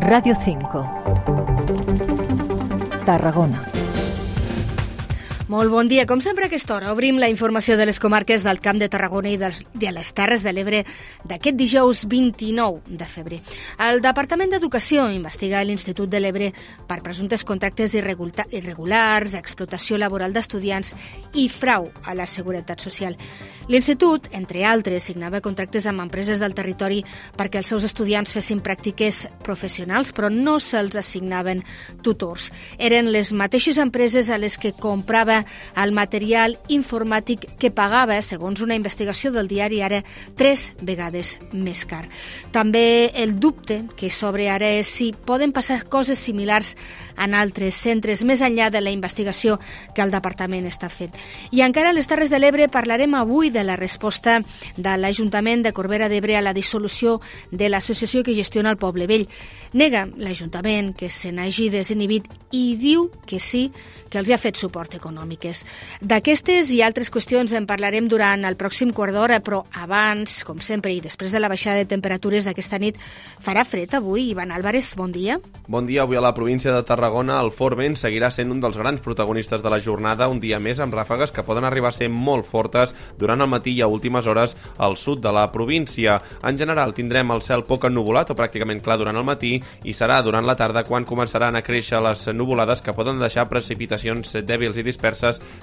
Radio 5. Tarragona. Molt bon dia. Com sempre a aquesta hora obrim la informació de les comarques del Camp de Tarragona i de les Terres de l'Ebre d'aquest dijous 29 de febrer. El Departament d'Educació investiga l'Institut de l'Ebre per presumptes contractes irregulars, explotació laboral d'estudiants i frau a la Seguretat Social. L'Institut, entre altres, signava contractes amb empreses del territori perquè els seus estudiants fessin pràctiques professionals, però no se'ls assignaven tutors. Eren les mateixes empreses a les que el material informàtic que pagava, segons una investigació del diari Ara, tres vegades més car. També el dubte que s'obre ara és si poden passar coses similars en altres centres, més enllà de la investigació que el departament està fent. I encara a les Terres de l'Ebre parlarem avui de la resposta de l'Ajuntament de Corbera d'Ebre a la dissolució de l'associació que gestiona el Poble Vell. Nega l'Ajuntament que se n'hagi desinhibit i diu que sí, que els ha fet suport econòmiques. D'aquestes i altres qüestions en parlarem durant el pròxim quart d'hora, però abans, com sempre, i després de la baixada de temperatures d'aquesta nit, farà fred avui. Ivan Álvarez, bon dia. Bon dia. Avui a la província de Tarragona el fort vent seguirà sent un dels grans protagonistes de la jornada, un dia més amb ràfegues que poden arribar a ser molt fortes durant el matí i a últimes hores al sud de la província. En general tindrem el cel poc ennuvolat o pràcticament clar durant el matí i serà durant la tarda quan començaran a créixer les nuvolades que poden deixar precipitacions dèbils i disperses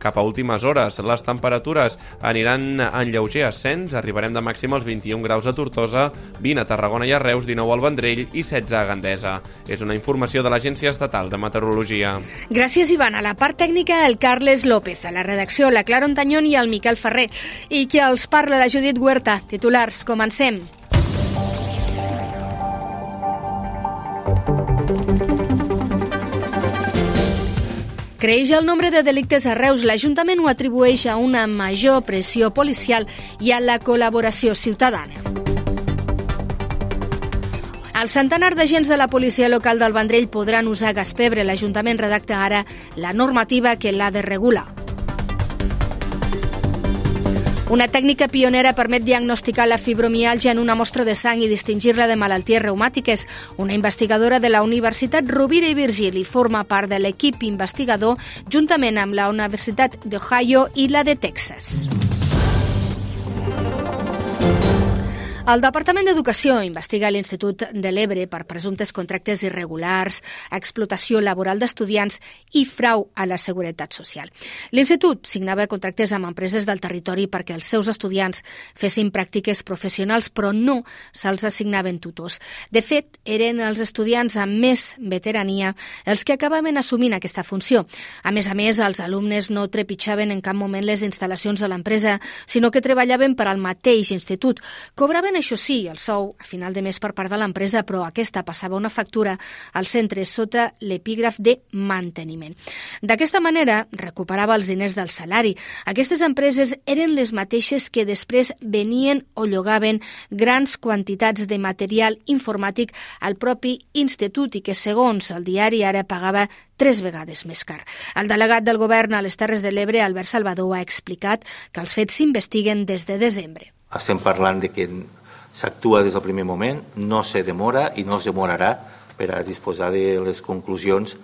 cap a últimes hores. Les temperatures aniran en lleuger ascens, arribarem de màxim als 21 graus a Tortosa, 20 a Tarragona i a Reus, 19 al Vendrell i 16 a Gandesa. És una informació de l'Agència Estatal de Meteorologia. Gràcies, Ivan. A la part tècnica, el Carles López. A la redacció, la Clara Ontanyón i el Miquel Ferrer. I qui els parla, la Judit Huerta. Titulars, comencem. Creix el nombre de delictes a Reus. L'Ajuntament ho atribueix a una major pressió policial i a la col·laboració ciutadana. El centenar d'agents de la policia local del Vendrell podran usar gas pebre. L'Ajuntament redacta ara la normativa que l'ha de regular. Una tècnica pionera permet diagnosticar la fibromialgia en una mostra de sang i distingir-la de malalties reumàtiques. Una investigadora de la Universitat Rovira i Virgili forma part de l'equip investigador juntament amb la Universitat d'Ohio i la de Texas. El Departament d'Educació investiga l'Institut de l'Ebre per presumptes contractes irregulars, explotació laboral d'estudiants i frau a la seguretat social. L'Institut signava contractes amb empreses del territori perquè els seus estudiants fessin pràctiques professionals, però no se'ls assignaven tutors. De fet, eren els estudiants amb més veterania els que acabaven assumint aquesta funció. A més a més, els alumnes no trepitjaven en cap moment les instal·lacions de l'empresa, sinó que treballaven per al mateix institut. Cobraven això sí, el sou a final de mes per part de l'empresa, però aquesta passava una factura al centre sota l'epígraf de manteniment. D'aquesta manera, recuperava els diners del salari. Aquestes empreses eren les mateixes que després venien o llogaven grans quantitats de material informàtic al propi institut i que, segons el diari, ara pagava tres vegades més car. El delegat del govern a les Terres de l'Ebre, Albert Salvador, ha explicat que els fets s'investiguen des de desembre. Estem parlant de que s'actua des del primer moment, no se demora i no es demorarà per a disposar de les conclusions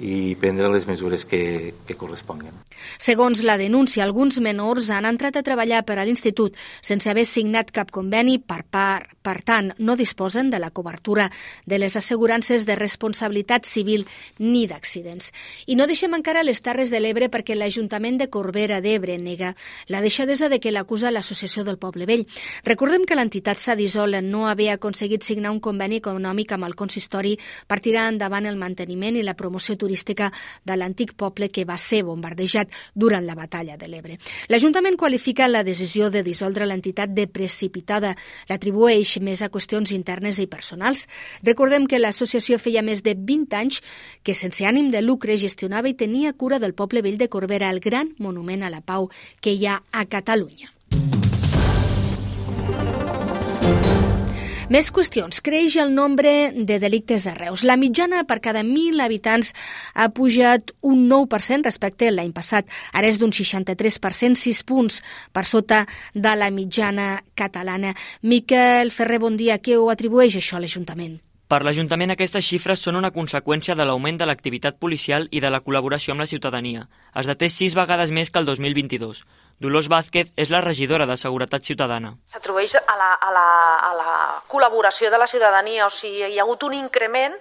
i prendre les mesures que, que corresponguen. Segons la denúncia, alguns menors han entrat a treballar per a l'Institut sense haver signat cap conveni per part. Per tant, no disposen de la cobertura de les assegurances de responsabilitat civil ni d'accidents. I no deixem encara les Terres de l'Ebre perquè l'Ajuntament de Corbera d'Ebre nega la deixadesa de que l'acusa l'Associació del Poble Vell. Recordem que l'entitat s'ha dissolt no havia aconseguit signar un conveni econòmic amb el consistori per tirar endavant el manteniment i la promoció turística de l'antic poble que va ser bombardejat durant la batalla de l'Ebre. L'Ajuntament qualifica la decisió de dissoldre l'entitat de precipitada, l'atribueix més a qüestions internes i personals. Recordem que l'associació feia més de 20 anys que sense ànim de lucre gestionava i tenia cura del poble vell de Corbera, el gran monument a la pau que hi ha a Catalunya. Més qüestions. Creix el nombre de delictes a Reus. La mitjana per cada 1.000 habitants ha pujat un 9% respecte a l'any passat. Ara és d'un 63%, 6 punts per sota de la mitjana catalana. Miquel Ferrer, bon dia. Què ho atribueix això a l'Ajuntament? Per l'Ajuntament aquestes xifres són una conseqüència de l'augment de l'activitat policial i de la col·laboració amb la ciutadania. Es deté sis vegades més que el 2022. Dolors Vázquez és la regidora de Seguretat Ciutadana. S'atribueix a, la, a, la, a la col·laboració de la ciutadania, o sigui, hi ha hagut un increment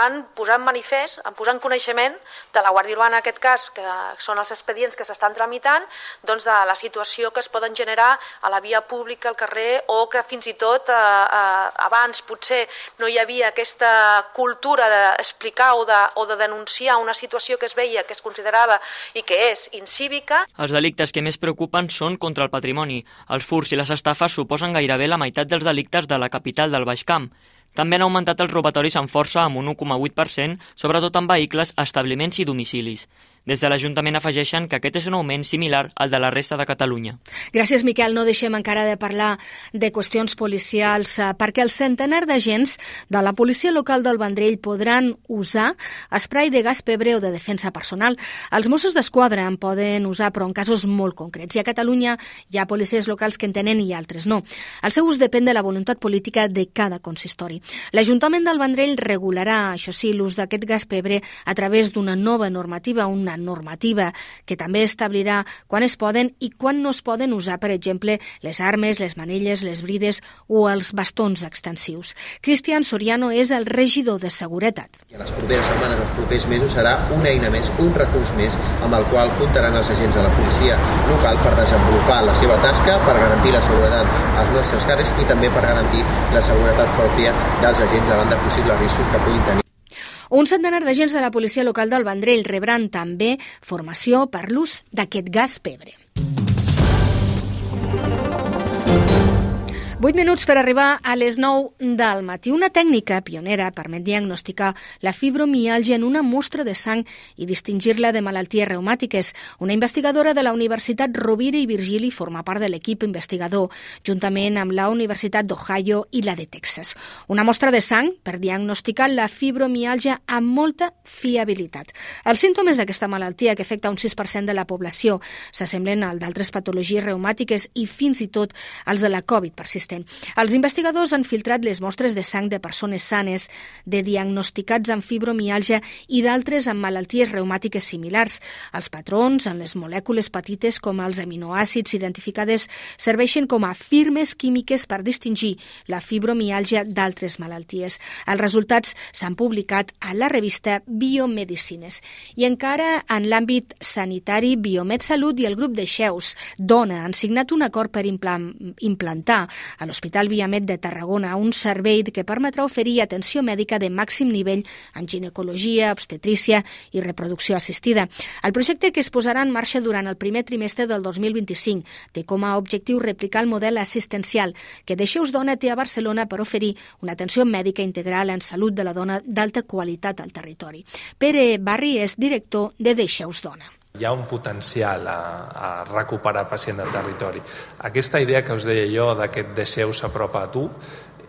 en posar en manifest, en posar en coneixement de la Guàrdia Urbana, en aquest cas, que són els expedients que s'estan tramitant, doncs de la situació que es poden generar a la via pública, al carrer, o que fins i tot eh, eh, abans potser no hi havia aquesta cultura d'explicar o, de, o de denunciar una situació que es veia, que es considerava i que és incívica. Els delictes que més preocupen preocupen són contra el patrimoni. Els furs i les estafes suposen gairebé la meitat dels delictes de la capital del Baix Camp. També han augmentat els robatoris amb força amb un 1,8%, sobretot en vehicles, establiments i domicilis. Des de l'Ajuntament afegeixen que aquest és un augment similar al de la resta de Catalunya. Gràcies, Miquel. No deixem encara de parlar de qüestions policials eh, perquè el centenar d'agents de la policia local del Vendrell podran usar esprai de gas pebre o de defensa personal. Els Mossos d'Esquadra en poden usar, però en casos molt concrets. I a Catalunya hi ha policies locals que en tenen i altres no. El seu ús depèn de la voluntat política de cada consistori. L'Ajuntament del Vendrell regularà, això sí, l'ús d'aquest gas pebre a través d'una nova normativa, una normativa que també establirà quan es poden i quan no es poden usar, per exemple, les armes, les manilles, les brides o els bastons extensius. Cristian Soriano és el regidor de Seguretat. I a les properes setmanes, els propers mesos, serà una eina més, un recurs més, amb el qual comptaran els agents de la policia local per desenvolupar la seva tasca, per garantir la seguretat als nostres carrers i també per garantir la seguretat pròpia dels agents davant de possibles riscos que puguin tenir. Un centenar d'agents de la policia local del Vendrell rebran també formació per l'ús d'aquest gas pebre. 8 minuts per arribar a les 9 del matí. Una tècnica pionera permet diagnosticar la fibromialgia en una mostra de sang i distingir-la de malalties reumàtiques. Una investigadora de la Universitat Rovira i Virgili forma part de l'equip investigador, juntament amb la Universitat d'Ohio i la de Texas. Una mostra de sang per diagnosticar la fibromialgia amb molta fiabilitat. Els símptomes d'aquesta malaltia, que afecta un 6% de la població, s'assemblen al d'altres patologies reumàtiques i fins i tot als de la Covid persistent persistent. Els investigadors han filtrat les mostres de sang de persones sanes, de diagnosticats amb fibromialgia i d'altres amb malalties reumàtiques similars. Els patrons en les molècules petites com els aminoàcids identificades serveixen com a firmes químiques per distingir la fibromialgia d'altres malalties. Els resultats s'han publicat a la revista Biomedicines. I encara en l'àmbit sanitari, Biomed Salut i el grup de Xeus, Dona, han signat un acord per implantar a l'Hospital Viamet de Tarragona un servei que permetrà oferir atenció mèdica de màxim nivell en ginecologia, obstetrícia i reproducció assistida. El projecte que es posarà en marxa durant el primer trimestre del 2025 té com a objectiu replicar el model assistencial que Deixeus Dona té a Barcelona per oferir una atenció mèdica integral en salut de la dona d'alta qualitat al territori. Pere Barri és director de Deixeus Dona hi ha un potencial a, a recuperar pacient del territori. Aquesta idea que us deia jo d'aquest deixeu s'apropa a tu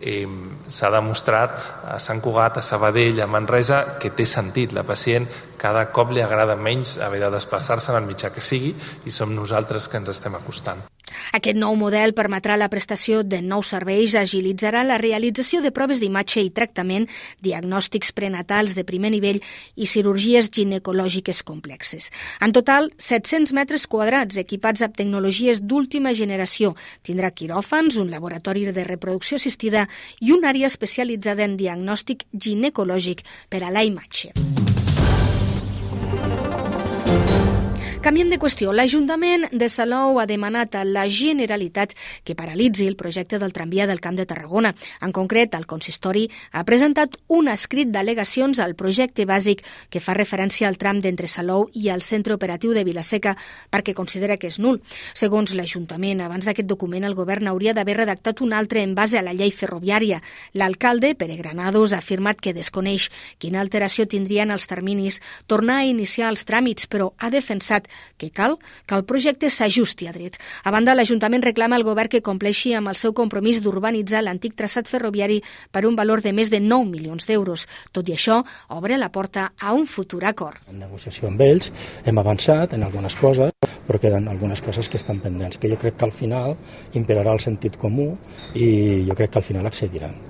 s'ha demostrat a Sant Cugat, a Sabadell, a Manresa, que té sentit. La pacient cada cop li agrada menys haver de desplaçar-se en el mitjà que sigui i som nosaltres que ens estem acostant. Aquest nou model permetrà la prestació de nous serveis, agilitzarà la realització de proves d'imatge i tractament, diagnòstics prenatals de primer nivell i cirurgies ginecològiques complexes. En total, 700 metres quadrats equipats amb tecnologies d'última generació. Tindrà quiròfans, un laboratori de reproducció assistida i una àrea especialitzada en diagnòstic ginecològic per a la imatge. Canviem de qüestió. L'Ajuntament de Salou ha demanat a la Generalitat que paralitzi el projecte del tramvia del Camp de Tarragona. En concret, el consistori ha presentat un escrit d'al·legacions al projecte bàsic que fa referència al tram d'entre Salou i al centre operatiu de Vilaseca perquè considera que és nul. Segons l'Ajuntament, abans d'aquest document el govern hauria d'haver redactat un altre en base a la llei ferroviària. L'alcalde, Pere Granados, ha afirmat que desconeix quina alteració tindrien els terminis tornar a iniciar els tràmits, però ha defensat que cal que el projecte s'ajusti a dret. A banda, l'Ajuntament reclama al govern que compleixi amb el seu compromís d'urbanitzar l'antic traçat ferroviari per un valor de més de 9 milions d'euros. Tot i això, obre la porta a un futur acord. En negociació amb ells hem avançat en algunes coses, però queden algunes coses que estan pendents, que jo crec que al final imperarà el sentit comú i jo crec que al final accediran.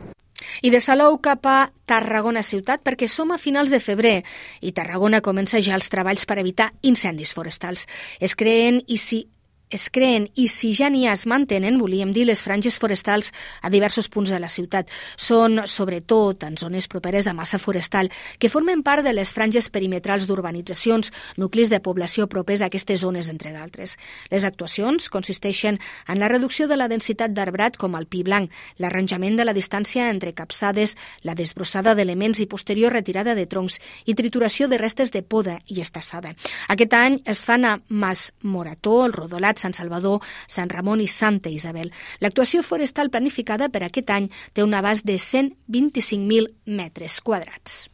I de Salou cap a Tarragona ciutat perquè som a finals de febrer i Tarragona comença ja els treballs per evitar incendis forestals. Es creen i si es creen i si ja n'hi ha es mantenen, volíem dir, les franges forestals a diversos punts de la ciutat. Són, sobretot, en zones properes a massa forestal, que formen part de les franges perimetrals d'urbanitzacions, nuclis de població propers a aquestes zones, entre d'altres. Les actuacions consisteixen en la reducció de la densitat d'arbrat com el pi blanc, l'arranjament de la distància entre capçades, la desbrossada d'elements i posterior retirada de troncs i trituració de restes de poda i estassada. Aquest any es fan a Mas Morató, el Rodolat, Sant Salvador, Sant Ramon i Santa Isabel. L'actuació forestal planificada per aquest any té un abast de 125.000 metres quadrats.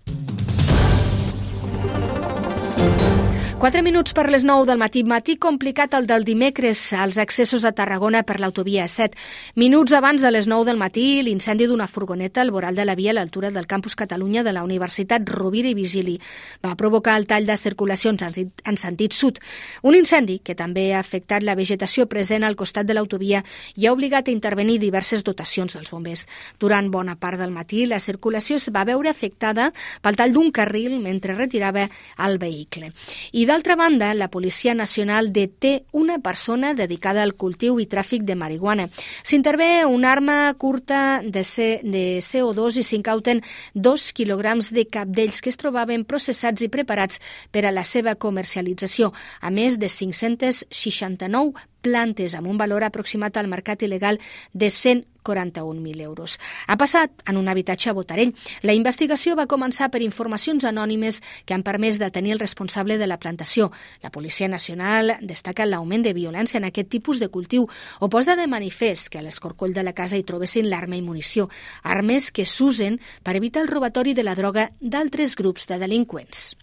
4 minuts per les 9 del matí. Matí complicat el del dimecres als accessos a Tarragona per l'autovia 7. Minuts abans de les 9 del matí, l'incendi d'una furgoneta al voral de la via a l'altura del campus Catalunya de la Universitat Rovira i Vigili va provocar el tall de circulacions en sentit sud. Un incendi que també ha afectat la vegetació present al costat de l'autovia i ha obligat a intervenir diverses dotacions dels bombers. Durant bona part del matí, la circulació es va veure afectada pel tall d'un carril mentre retirava el vehicle. I d'altra banda, la Policia Nacional deté una persona dedicada al cultiu i tràfic de marihuana. S'intervé una arma curta de, C de CO2 i s'incauten dos quilograms de capdells que es trobaven processats i preparats per a la seva comercialització, a més de 569 plantes amb un valor aproximat al mercat il·legal de 141.000 euros. Ha passat en un habitatge a Botarell. La investigació va començar per informacions anònimes que han permès detenir el responsable de la plantació. La Policia Nacional destaca l'augment de violència en aquest tipus de cultiu o posa de manifest que a l'escorcoll de la casa hi trobessin l'arma i munició, armes que s'usen per evitar el robatori de la droga d'altres grups de delinqüents.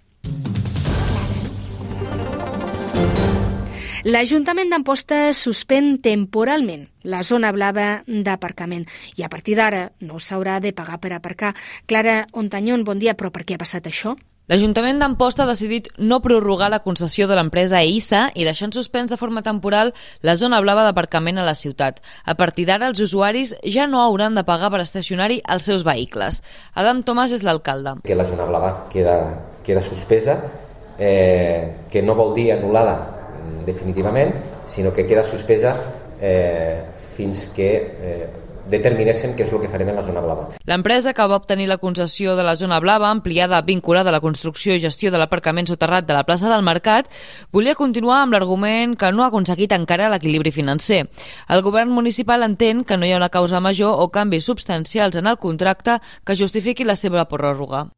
L'Ajuntament d'Amposta suspèn temporalment la zona blava d'aparcament i a partir d'ara no s'haurà de pagar per aparcar. Clara Ontanyon, bon dia, però per què ha passat això? L'Ajuntament d'Amposta ha decidit no prorrogar la concessió de l'empresa EISA i deixar en suspens de forma temporal la zona blava d'aparcament a la ciutat. A partir d'ara, els usuaris ja no hauran de pagar per estacionar-hi els seus vehicles. Adam Tomàs és l'alcalde. Que la zona blava queda, queda suspesa, eh, que no vol dir anul·lada definitivament, sinó que queda suspesa eh, fins que eh, determinéssim què és el que farem en la zona blava. L'empresa que va obtenir la concessió de la zona blava, ampliada vinculada a la construcció i gestió de l'aparcament soterrat de la plaça del Mercat, volia continuar amb l'argument que no ha aconseguit encara l'equilibri financer. El govern municipal entén que no hi ha una causa major o canvis substancials en el contracte que justifiqui la seva pròrroga.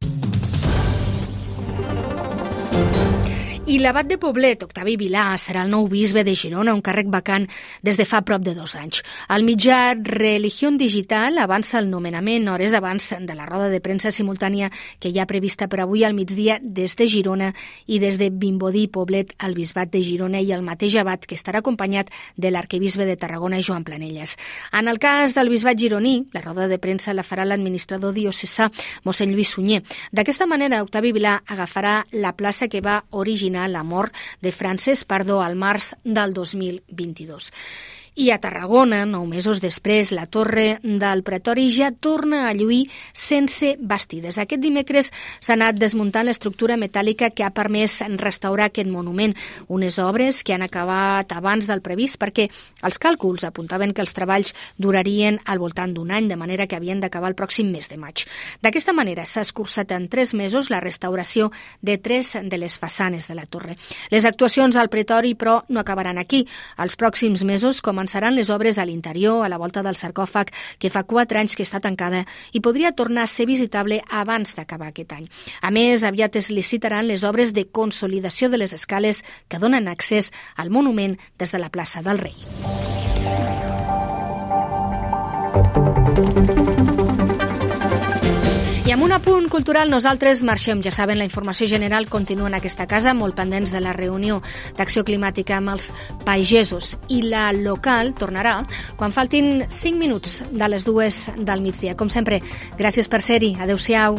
I l'abat de Poblet, Octavi Vilà, serà el nou bisbe de Girona, un càrrec vacant des de fa prop de dos anys. El mitjà Religión Digital avança el nomenament hores abans de la roda de premsa simultània que hi ha prevista per avui al migdia des de Girona i des de Vimbodí Poblet al bisbat de Girona i el mateix abat que estarà acompanyat de l'arquebisbe de Tarragona, Joan Planelles. En el cas del bisbat gironí, la roda de premsa la farà l'administrador diocesà, mossèn Lluís Sunyer. D'aquesta manera, Octavi Vilà agafarà la plaça que va originar determinar la mort de Francesc Pardó al març del 2022. I a Tarragona, nou mesos després, la torre del Pretori ja torna a lluir sense bastides. Aquest dimecres s'ha anat desmuntant l'estructura metàl·lica que ha permès restaurar aquest monument, unes obres que han acabat abans del previst perquè els càlculs apuntaven que els treballs durarien al voltant d'un any, de manera que havien d'acabar el pròxim mes de maig. D'aquesta manera s'ha escurçat en tres mesos la restauració de tres de les façanes de la torre. Les actuacions al Pretori, però, no acabaran aquí. Els pròxims mesos començaran començaran les obres a l'interior, a la volta del sarcòfag, que fa quatre anys que està tancada i podria tornar a ser visitable abans d'acabar aquest any. A més, aviat es licitaran les obres de consolidació de les escales que donen accés al monument des de la plaça del Rei. I amb un apunt cultural nosaltres marxem. Ja saben, la informació general continua en aquesta casa, molt pendents de la reunió d'acció climàtica amb els pagesos. I la local tornarà quan faltin 5 minuts de les dues del migdia. Com sempre, gràcies per ser-hi. Adéu-siau.